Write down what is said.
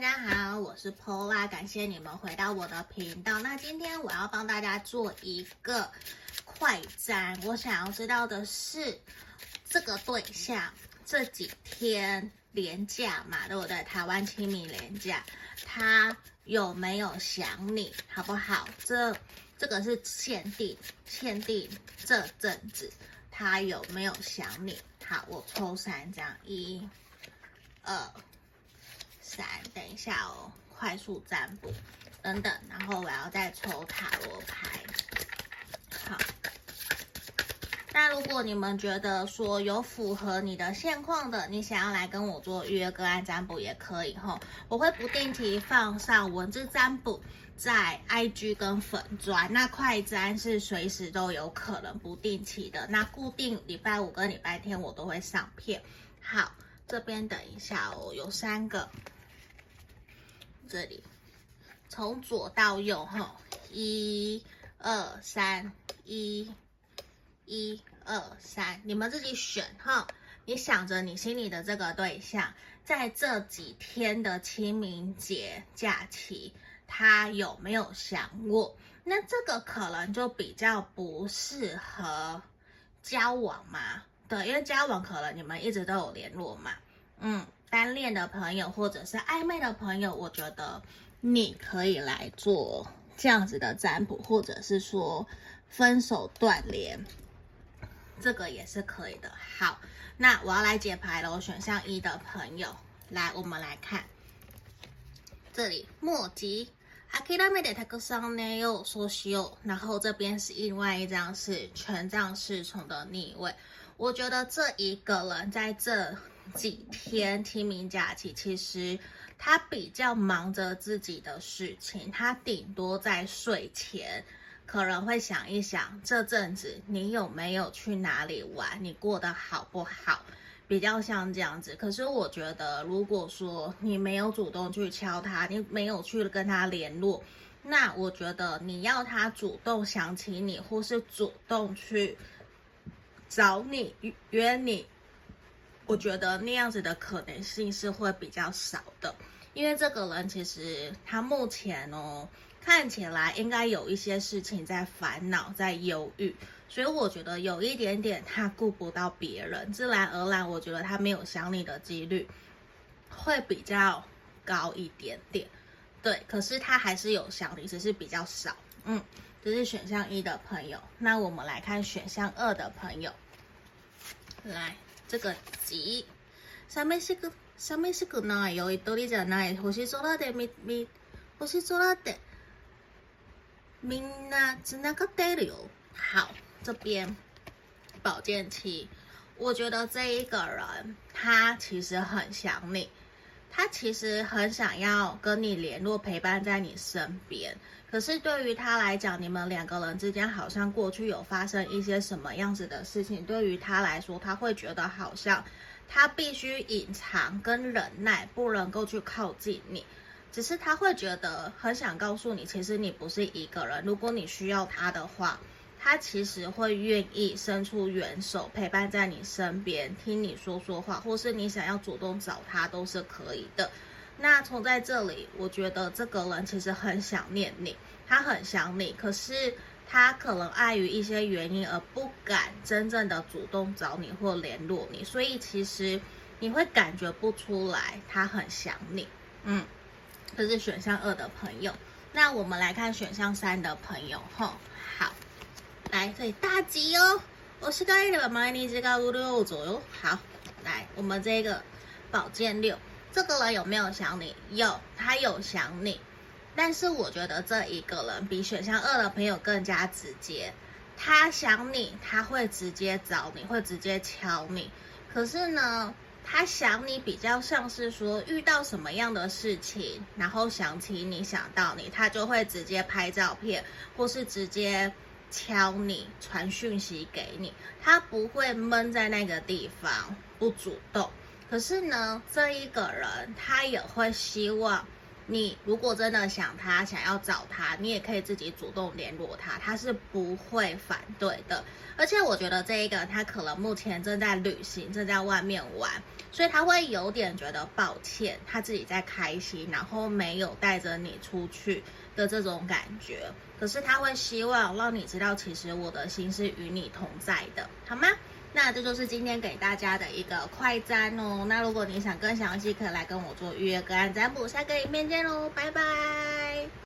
大家好，我是 Pola，感谢你们回到我的频道。那今天我要帮大家做一个快筛，我想要知道的是，这个对象这几天连假嘛，对不对？台湾清明连假，他有没有想你，好不好？这这个是限定，限定这阵子他有没有想你？好，我抽三张，一、二。等一下哦，快速占卜，等等，然后我要再抽塔罗牌。好，那如果你们觉得说有符合你的现况的，你想要来跟我做预约个案占卜也可以吼，我会不定期放上文字占卜在 IG 跟粉专，那快占是随时都有可能不定期的，那固定礼拜五跟礼拜天我都会上片。好，这边等一下哦，有三个。这里从左到右哈，一、二、三，一、一、二、三，你们自己选哈。你想着你心里的这个对象，在这几天的清明节假期，他有没有想我？那这个可能就比较不适合交往嘛，对，因为交往可能你们一直都有联络嘛，嗯。单恋的朋友或者是暧昧的朋友，我觉得你可以来做这样子的占卜，或者是说分手断联，这个也是可以的。好，那我要来解牌了。选项一的朋友，来，我们来看这里，莫吉，阿基拉梅德塔克桑内有说修，然后这边是另外一张是权杖侍从的逆位。我觉得这一个人在这。几天清明假期，其实他比较忙着自己的事情，他顶多在睡前可能会想一想，这阵子你有没有去哪里玩，你过得好不好，比较像这样子。可是我觉得，如果说你没有主动去敲他，你没有去跟他联络，那我觉得你要他主动想起你，或是主动去找你约你。我觉得那样子的可能性是会比较少的，因为这个人其实他目前哦看起来应该有一些事情在烦恼，在忧郁，所以我觉得有一点点他顾不到别人，自然而然我觉得他没有想你的几率会比较高一点点，对，可是他还是有想你，只是比较少，嗯，这是选项一的朋友，那我们来看选项二的朋友，来。这个吉，上面是个上面是个奈，有一道理在奈，星空でみみ星空でみんなつながってるよ。好，这边宝剑七，我觉得这一个人他其实很想你， 他其实很想要跟你联络，陪伴在你身边。可是对于他来讲，你们两个人之间好像过去有发生一些什么样子的事情。对于他来说，他会觉得好像他必须隐藏跟忍耐，不能够去靠近你。只是他会觉得很想告诉你，其实你不是一个人。如果你需要他的话，他其实会愿意伸出援手，陪伴在你身边，听你说说话，或是你想要主动找他都是可以的。那从在这里，我觉得这个人其实很想念你，他很想你，可是他可能碍于一些原因而不敢真正的主动找你或联络你，所以其实你会感觉不出来他很想你。嗯，这是选项二的朋友。那我们来看选项三的朋友，吼，好，来，这里大吉哦，我是刚一的妈咪，这个六左右，好，来，我们这个宝剑六。这个人有没有想你？有，他有想你，但是我觉得这一个人比选项二的朋友更加直接。他想你，他会直接找你，会直接敲你。可是呢，他想你比较像是说遇到什么样的事情，然后想起你，想到你，他就会直接拍照片，或是直接敲你，传讯息给你。他不会闷在那个地方，不主动。可是呢，这一个人他也会希望你如果真的想他，想要找他，你也可以自己主动联络他，他是不会反对的。而且我觉得这一个他可能目前正在旅行，正在外面玩，所以他会有点觉得抱歉，他自己在开心，然后没有带着你出去的这种感觉。可是他会希望让你知道，其实我的心是与你同在的，好吗？那这就是今天给大家的一个快占哦。那如果你想更详细，可以来跟我做预约个案占卜。下个影片见喽，拜拜。